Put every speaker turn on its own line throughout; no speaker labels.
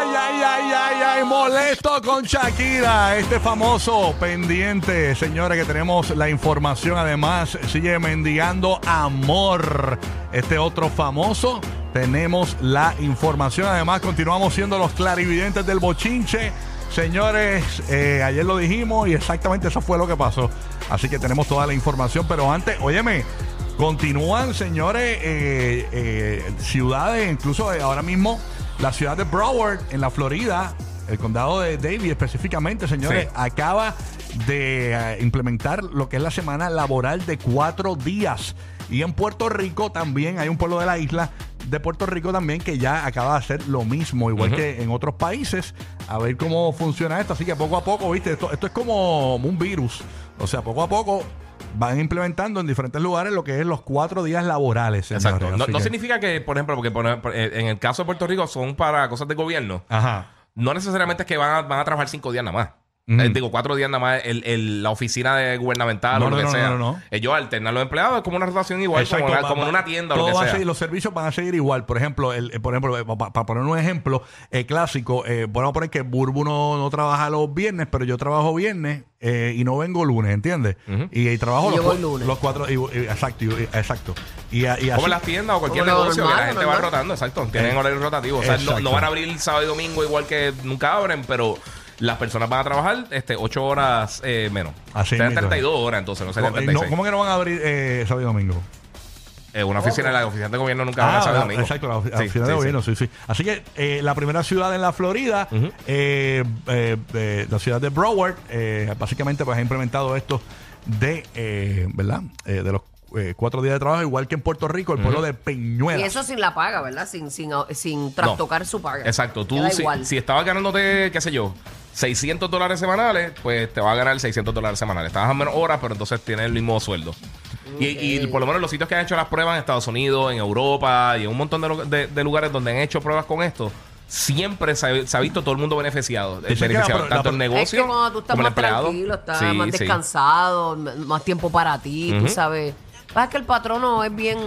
Ay, ay, ay, ay, ay, molesto con Shakira, este famoso pendiente, señores, que tenemos la información, además sigue mendigando amor, este otro famoso, tenemos la información, además continuamos siendo los clarividentes del bochinche, señores, eh, ayer lo dijimos y exactamente eso fue lo que pasó, así que tenemos toda la información, pero antes, óyeme, Continúan, señores, eh, eh, ciudades, incluso ahora mismo la ciudad de Broward, en la Florida, el condado de Davie específicamente, señores,
Sí.
acaba de eh, implementar lo que es la semana laboral de cuatro días. Y en Puerto Rico también hay un pueblo de la isla de Puerto Rico también que ya acaba de hacer lo mismo, igual que en otros países. A ver cómo funciona esto. Así que poco a poco, viste, esto, esto es como un virus. O sea, poco a poco van implementando en diferentes lugares lo que es los cuatro días laborales. señores.
Exacto. No,
Así
no
que-
significa que, por ejemplo, porque por- por- eh, en el caso de Puerto Rico son para cosas de gobierno.
Ajá.
No necesariamente es que van a, van a trabajar cinco días nada más. Eh, digo, cuatro días nada más el, el- la oficina de gubernamental
No,
o lo
no,
que
no,
sea.
no, no, no.
Ellos alternan los empleados es como una rotación igual,
Exacto,
como, una-
va-
como en
va-
una tienda o
todo
lo
va
que
a
sea.
seguir- los servicios van a seguir igual. Por ejemplo, el, eh, por ejemplo, para poner un ejemplo eh, clásico, eh, vamos a poner que Burbu no, no trabaja los viernes, pero yo trabajo viernes eh, y no vengo lunes, ¿entiendes? y, y trabajo
Y
los,
yo voy
cua-
lunes.
los cuatro, y- y- exacto, y- exacto. Y, a- y
Como
así-
en las tiendas o cualquier
Como lo
negocio que
normal,
la
lo
gente va rotando, exacto. Tienen
Eh,
horario rotativo. O sea, no van a abrir sábado y domingo igual que nunca abren, pero las personas van a trabajar este, 8 horas eh, menos.
Así
Serían
mismo.
32 horas entonces, no serían
¿Cómo,
36.
no, ¿Cómo que no van a abrir eh, sábado y domingo?
Eh, una oficina, la oficina de gobierno nunca van a
Ah,
sábado y
la-
domingo.
exacto, la, ofi- la
Sí,
oficina
sí,
de
sí.
gobierno, sí, sí. Así que eh, la primera ciudad en la Florida, eh, eh, eh, la ciudad de Broward, eh, básicamente pues ha implementado esto de, eh, ¿verdad? Eh, de los eh, cuatro días de trabajo, igual que en Puerto Rico, el pueblo de Peñuelas.
Y eso sin la paga, ¿verdad? Sin, sin, sin trastocar su paga.
Exacto. Tú, si, si estabas ganándote, qué sé yo, 600 dólares semanales, pues te va a ganar 600 dólares semanales. Estabas a menos horas, pero entonces tienes el mismo sueldo. Y, y por lo menos los sitios que han hecho las pruebas en Estados Unidos, en Europa y en un montón de, lu- de- de lugares donde han hecho pruebas con esto, siempre se ha, se ha visto todo el mundo beneficiado.
la
beneficiado
la
tanto el negocio
es que cuando tú estás
como el
más
empleado.
tranquilo, estás
Sí,
más descansado, más tiempo para ti, tú sabes. Pasa que el patrono es bien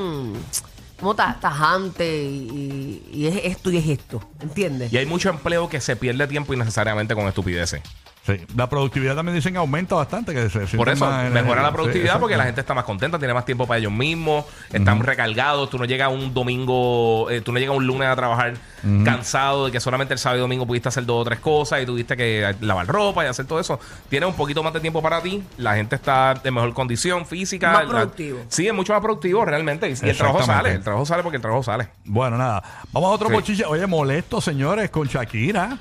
como ta- tajante y, y- es esto y es esto, ¿entiendes?
Y hay mucho empleo que se pierde tiempo innecesariamente con estupideces.
Sí. La productividad también dicen que aumenta bastante. Que se
Por eso, mejora la productividad porque la gente está más contenta, tiene más tiempo para ellos mismos, están recargados, tú no llegas un domingo, eh, tú no llegas un lunes a trabajar cansado de que solamente el sábado y domingo pudiste hacer dos o tres cosas y tuviste que lavar ropa y hacer todo eso. Tienes un poquito más de tiempo para ti, la gente está en mejor condición física.
Más
la-
productivo.
sí, es mucho más productivo realmente. Y, y el trabajo sale, el trabajo sale porque el trabajo sale.
Bueno, nada. Vamos a otro
Sí.
bochiche. Oye, molesto, señores, con Shakira.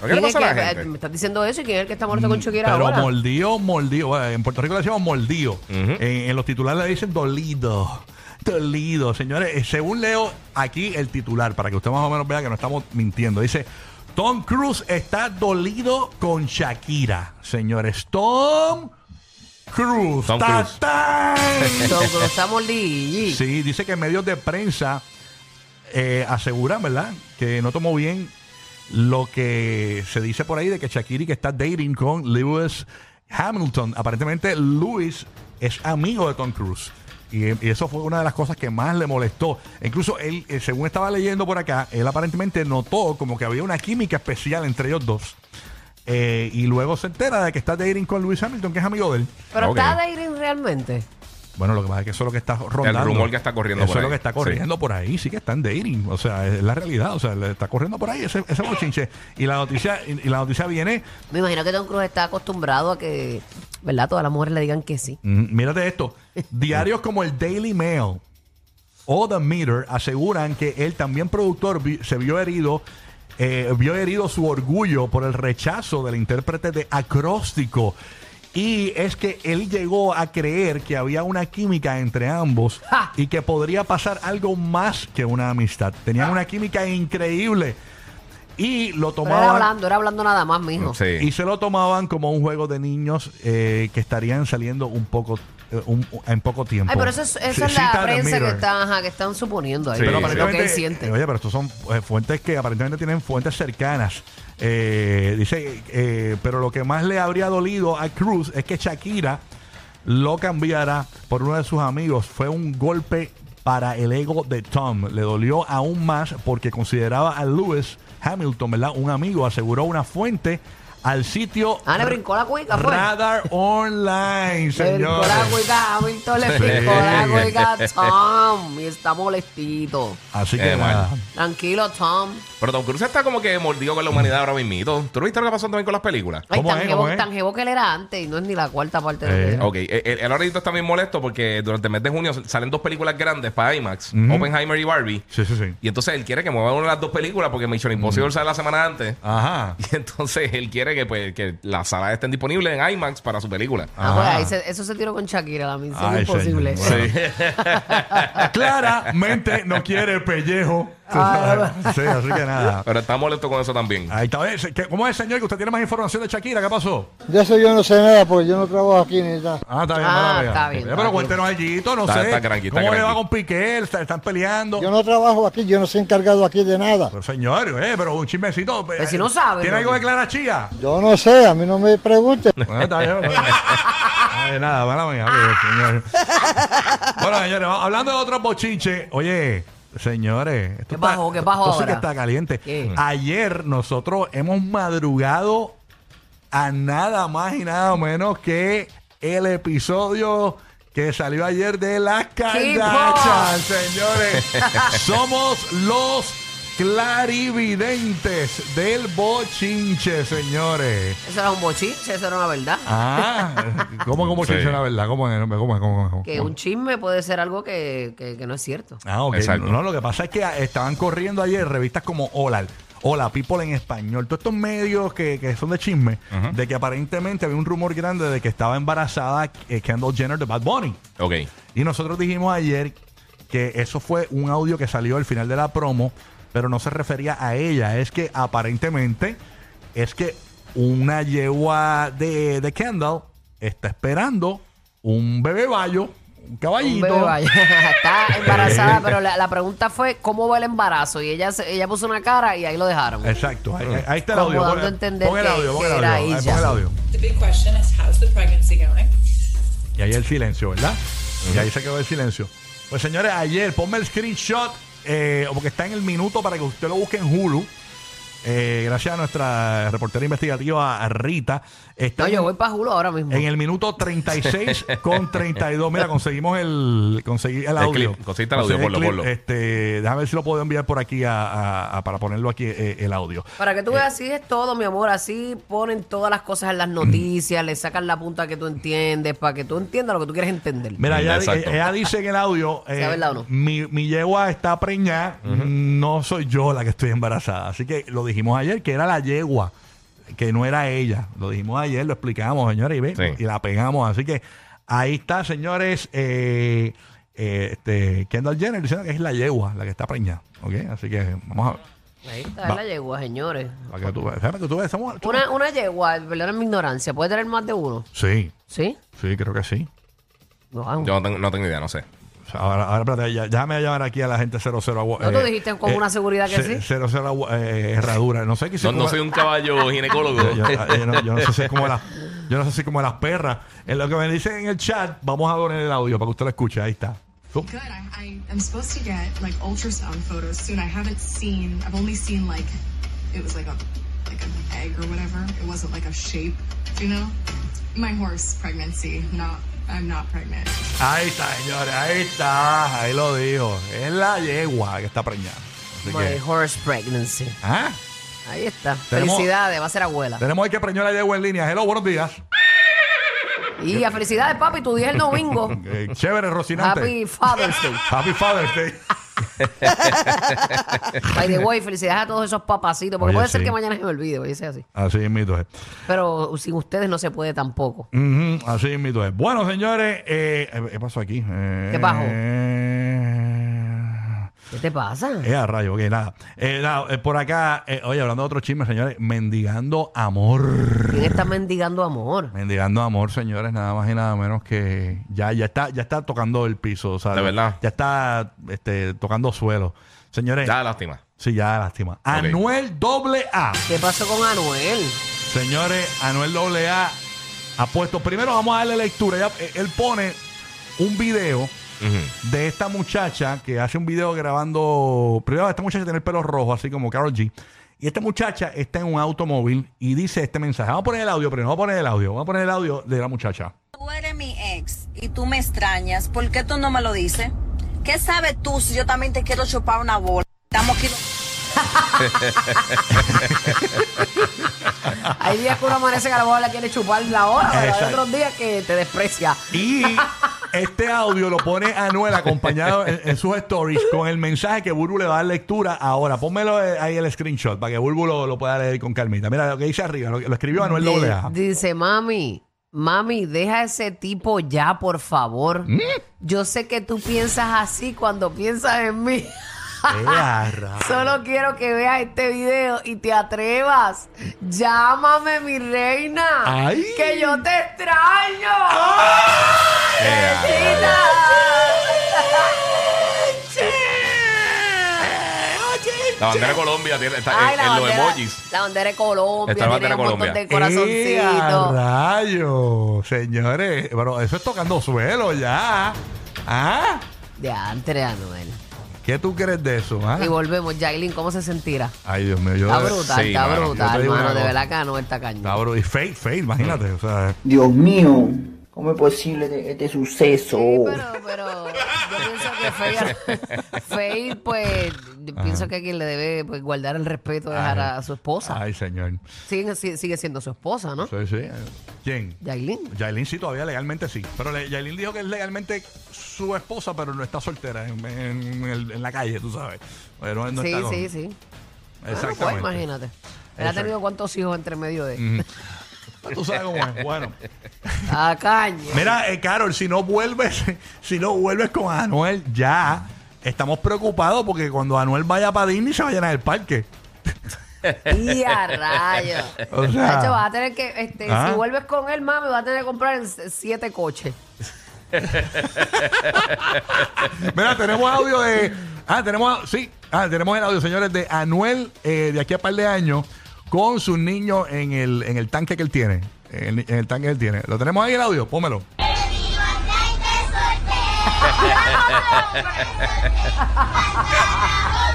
¿Qué le
¿Quién es
pasa a la
que-
gente?
Me estás diciendo eso y quién es el que está muerto con Shakira
Mm, Pero
ahora.
mordido, mordido. Bueno, en Puerto Rico le decimos mordido. en, en los titulares le dicen dolido. Dolido. Señores, eh, según leo aquí el titular, para que usted más o menos vea que no estamos mintiendo. Dice, Tom Cruise está dolido con Shakira. Señores, Tom Cruise.
Tom
Ta-
Cruise.
lo está mordi-
Sí, dice que medios de prensa eh, aseguran, ¿verdad? Que no tomó bien lo que se dice por ahí de que Shakira que está dating con Lewis Hamilton. Aparentemente Lewis es amigo de Tom Cruise. Y, y eso fue una de las cosas que más le molestó. Incluso él, eh, según estaba leyendo por acá, él aparentemente notó como que había una química especial entre ellos dos. Eh, y luego se entera de que está dating con Lewis Hamilton, que es amigo de él.
Pero está dating realmente.
Bueno, lo que pasa es que eso es lo que está rondando.
rumor que está corriendo
Eso
por
es lo
ahí.
que está corriendo por ahí. Sí que están dating. O sea, es la realidad. O sea, está corriendo por ahí ese, ese bochinche. Y la noticia, y, y la noticia viene.
Me imagino que Tom Cruise está acostumbrado a que, ¿verdad? Todas las mujeres le digan que sí.
mm, mírate esto. Diarios como el Daily Mail o The Meter aseguran que él también productor vi- se vio herido. eh, vio herido su orgullo por el rechazo del intérprete de acróstico. Y es que él llegó a creer que había una química entre ambos
¡Ja!
y que podría pasar algo más que una amistad. Tenían una química increíble. Y lo
Pero era
tomaban.
hablando, era hablando nada más, mijo.
Sí.
Y se lo tomaban como un juego de niños eh, que estarían saliendo un poco un- en poco tiempo.
Ay, pero eso es, esa es
cita
la
de
prensa que,
Mirror.
está, ajá, que están suponiendo ahí.
Sí,
Pero
lo que él siente.
oye, pero estos son eh, fuentes que aparentemente tienen fuentes cercanas. Eh, dice, eh, pero lo que más le habría dolido a Cruz es que Shakira lo cambiara por uno de sus amigos. Fue un golpe para el ego de Tom. Le dolió aún más porque consideraba a Lewis Hamilton, ¿verdad? Un amigo, aseguró una fuente al sitio
Ah, le brincó la cuica, fue.
Radar Online,
Le brincó la cuica a Hamilton, le
Sí.
brincó la cuica a Tom. Y está molestito.
Así que
Eh,
nada.
Tranquilo, Tom.
Pero Tom Cruise está como que mordido con la humanidad ahora mismito. ¿Tú no viste lo que pasó también con las películas?
Ay,
¿Cómo
tan,
es?
jevo,
¿Cómo es?
tan jevo que él era antes y no es ni la cuarta parte
Eh.
de lo que era.
Ok, eh, él, él ahorita está bien molesto porque durante el mes de junio salen dos películas grandes para IMAX, Oppenheimer y Barbie.
Sí, sí, sí.
Y entonces él quiere que muevan una de las dos películas porque Mission Impossible sale la semana antes.
Ajá.
Y entonces él quiere que, pues, que las salas estén disponibles en IMAX para su película.
Ah, pues
Ajá.
ahí se- eso se tiró con Shakira, la misión
Ay,
imposible.
señor. Claramente no quiere el pellejo. Sabes. Sí, así que nada.
Pero está molesto con eso también.
Ahí está. ¿qué- ¿Cómo es, señor? Que usted tiene más información de Shakira. ¿Qué pasó?
De eso yo no sé nada porque yo no trabajo aquí ni nada.
Ah, está bien.
Ah, está bien,
Eh,
está
pero
bien.
cuéntenos allí, no
Está-
sé.
está cranky, está
¿Cómo le va con Piqué? Está- ¿Están peleando?
Yo no trabajo aquí, yo no soy encargado aquí de nada.
Pero señor, eh, pero un chismecito.
Pero si no sabe,
¿Tiene
¿no?
algo de Clara Chía?
Yo no sé, a mí no me pregunten.
Bueno, está bien. Ay, nada, mala mía. señor. Bueno, señores, hablando de otros bochinches. Oye, señores. Esto
¿Qué
sí que está caliente.
¿Qué?
Ayer nosotros hemos madrugado a nada más y nada menos que el episodio que salió ayer de las Kardashian, señores. Somos los clarividentes del bochinche, señores.
Eso era un bochinche, eso era una verdad.
Ah, ¿cómo como
Sí.
chisme la verdad? ¿Cómo es? ¿Cómo es? ¿Cómo es? ¿Cómo es?
Que un chisme puede ser algo que, que- que no es cierto.
Ah, ok.
Exacto.
No, lo que pasa es que estaban corriendo ayer revistas como Hola, Hola People en español, todos estos medios que, que son de chisme, de que aparentemente había un rumor grande de que estaba embarazada eh, Kendall Jenner de Bad Bunny.
Ok.
Y nosotros dijimos ayer que eso fue un audio que salió al final de la promo, pero no se refería a ella. Es que aparentemente es que una yegua de, de Kendall está esperando un bebé bayo, un
Un
caballito.
bebé vaya. Está embarazada, pero la, la pregunta fue cómo va el embarazo. Y ella se- ella puso una cara y ahí lo dejaron.
Exacto. Ahí, está el audio. Pon- el audio, pon el audio. Ahí, pon el audio.
The big question is how's the pregnancy going?
Y ahí el silencio, ¿verdad? Y ahí se quedó el silencio. Pues señores, ayer ponme el screenshot, eh, porque está en el minuto para que usted lo busque en Hulu. Eh, gracias a nuestra reportera investigativa a Rita. Está
No, yo voy para Julo ahora mismo.
en el minuto 36 con 32. Mira, conseguimos el, conseguí el audio.
Conseguiste el audio,
Conseguí
ponlo,
clip.
ponlo.
Este, déjame ver si lo puedo enviar por aquí a- a- a- para ponerlo aquí eh, el audio.
Para que tú veas, así es todo, mi amor. Así ponen todas las cosas en las noticias, le sacan la punta que tú entiendes, para que tú entiendas lo que tú quieres entender.
Mira, ella, ella dice en el audio, eh,
¿Sea verdad o no?
mi, mi yegua está preñada, no soy yo la que estoy embarazada. Así que lo dijimos ayer, que era la yegua, que no era ella. Lo dijimos ayer, lo explicamos, señores, y, ve,
Sí.
y la pegamos. Así que ahí está, señores, eh, eh, este, Kendall Jenner diciendo que es la yegua la que está preñada. ¿ok? Así que vamos a
Ahí está
Va.
la yegua, señores.
para que tú. Para que tú veas, somos- somos-
Una, una yegua, perdón mi ignorancia, ¿puede tener más de uno?
Sí,
¿Sí?
sí, creo que sí.
Wow.
Yo no tengo, no tengo idea, no sé.
Ahora, ahora espérate, ya- déjame llamar aquí a la gente 00 agua-
¿No tú dijiste con una seguridad que sí?
00 agua- eh, herradura. No sé qué
No, no soy un caballo ginecólogo.
yo, yo- yo no, yo no sé si es como las yo no sé si como las perras en lo que me dicen en el chat vamos a poner el audio para que usted lo escuche ahí está Zoom.
Good. I, I am supposed to get like ultrasound photos soon. I haven't seen. I've only seen like it was like a like an egg or whatever. It wasn't like a shape. You know, my horse pregnancy. Not. I'm not pregnant.
ahí está señores ahí está ahí lo dijo es la yegua que está preñada Así
My
que,
horse pregnancy.
ah,
Ahí está.
Tenemos-
Felicidades, va a ser abuela.
tenemos el que preñó la yegua en línea hello buenos días
Y a felicidades, papi, tu día es el domingo.
Eh, chévere Rocinante
Happy Father's Day.
Happy Father's Day
By the way, felicidades a todos esos papacitos, porque
Oye,
puede ser
sí.
que mañana se me olvide, oye, sea así.
así mismo es
Pero sin ustedes no se puede tampoco.
Ujú, así mismo es. Bueno, señores, eh, ¿qué pasó aquí? Eh,
¿Qué pasó? ¿Qué te pasa?
Eh, a rayo, ok, nada. Eh, nada, eh, por acá, eh, oye, hablando de otro chisme, señores, mendigando amor.
¿Quién está mendigando amor?
Mendigando amor, señores, nada más y nada menos que ya, ya está, ya está tocando el piso, o sea,
De verdad.
Ya está este, tocando suelo. Señores,
Ya, lástima.
sí, ya lástima. Anuel doble A.
¿Qué pasó con Anuel?
Señores, Anuel doble A ha puesto. Primero vamos a darle lectura. Ya, eh, él pone un video De esta muchacha que hace un video grabando. Primero, esta muchacha tiene el pelo rojo, así como Carol G. Y esta muchacha está en un automóvil y dice este mensaje. Vamos a poner el audio, pero no vamos a poner el audio. Vamos a poner el audio de la muchacha.
Tú eres mi ex y tú me extrañas. ¿Por qué tú no me lo dices? ¿Qué sabes tú si yo también te quiero chupar una bola? Estamos aquí.
Hay días que uno amanece que a la bola le quiere chupar la hora, pero hay otros días que te desprecia.
Y este audio lo pone Anuel acompañado en, en sus stories con el mensaje que Burbu le va a dar lectura ahora. Pónmelo eh, ahí el screenshot para que Burbu lo, lo pueda leer con calmita. Mira lo que dice arriba, lo, lo escribió Anuel
Di-
doble A.
Dice, mami, mami, deja ese tipo ya, por favor.
¿Mm?
Yo sé que tú piensas así cuando piensas en mí. Solo quiero que veas este video y te atrevas. Llámame, mi reina.
Ay.
Que yo te extraño.
La bandera de Colombia tiene, está
Ay,
en,
la
en los
bandera-
emojis.
La bandera de Colombia.
Está la
tiene
bandera
un montón
Colombia.
de corazoncitos.
Eh, a rayo, señores. Pero eso es tocando suelo ya. ¿Ah?
De antes, Anuel.
¿Qué tú crees de eso? ah?
Y volvemos, Jailin, ¿cómo se sentirá?
Ay, Dios mío. Yo,
Está brutal,
sí,
está
mano,
brutal, hermano. De verdad que Anuel está cañón.
Está bru- Y Faye, Faye, imagínate. O sea,
Dios mío, ¿cómo es posible este, este suceso?
Sí, pero, pero yo pienso que Faye, Faye, pues, yo pienso que quien le debe pues, guardar el respeto, dejar
Ay.
a su esposa.
ay, señor.
Sigue, siendo su esposa, ¿no?
Sí, sí. ¿Quién?
Yailin.
Yailin sí, todavía legalmente sí. Pero le- Yailin dijo que es legalmente su esposa, pero no está soltera en, en el- en la calle, tú sabes. Pero él no
sí,
está con-
sí, sí. Bueno, pues
Exactamente.
imagínate. Él ha
Exacto.
tenido cuántos hijos entre medio de.
Tú sabes cómo es. Bueno.
A caña.
Mira, eh, Carol, si no vuelves, si no vuelves con Anuel, ya estamos preocupados porque cuando Anuel vaya para Disney se va a llenar el parque.
Y a rayos.
O sea-
Nacho, vas a tener que, este,
Ah.
si vuelves con él, mami, vas a tener que comprar siete coches.
Mira, tenemos audio de. Ah, tenemos. Sí, ah, tenemos el audio, señores, de Anuel eh, de aquí a par de años con sus niños en el, en el tanque que él tiene. En el, tanque que él tiene. ¿Lo tenemos ahí el audio? Pómelo.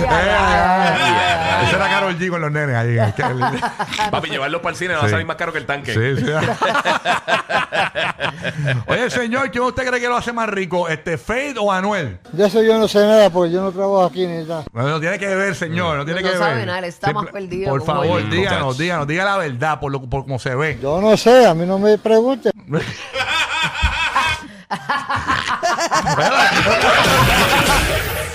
Y a rayos.
Ese era Carol G con los nenes ahí.
Papi, llevarlos para el cine va a salir más caro que el tanque.
Sí, sí. Oye, señor, ¿quién usted cree que lo hace más rico? ¿Este Fade o Anuel?
De eso yo no sé nada porque yo no trabajo aquí ni nada.
No, no tiene que ver, señor. No tiene
No
que
sabe
ver.
nada, está más perdido
Por favor,
yo.
díganos, díganos, diga la verdad por, lo, por cómo se ve.
Yo no sé, a mí no me pregunten.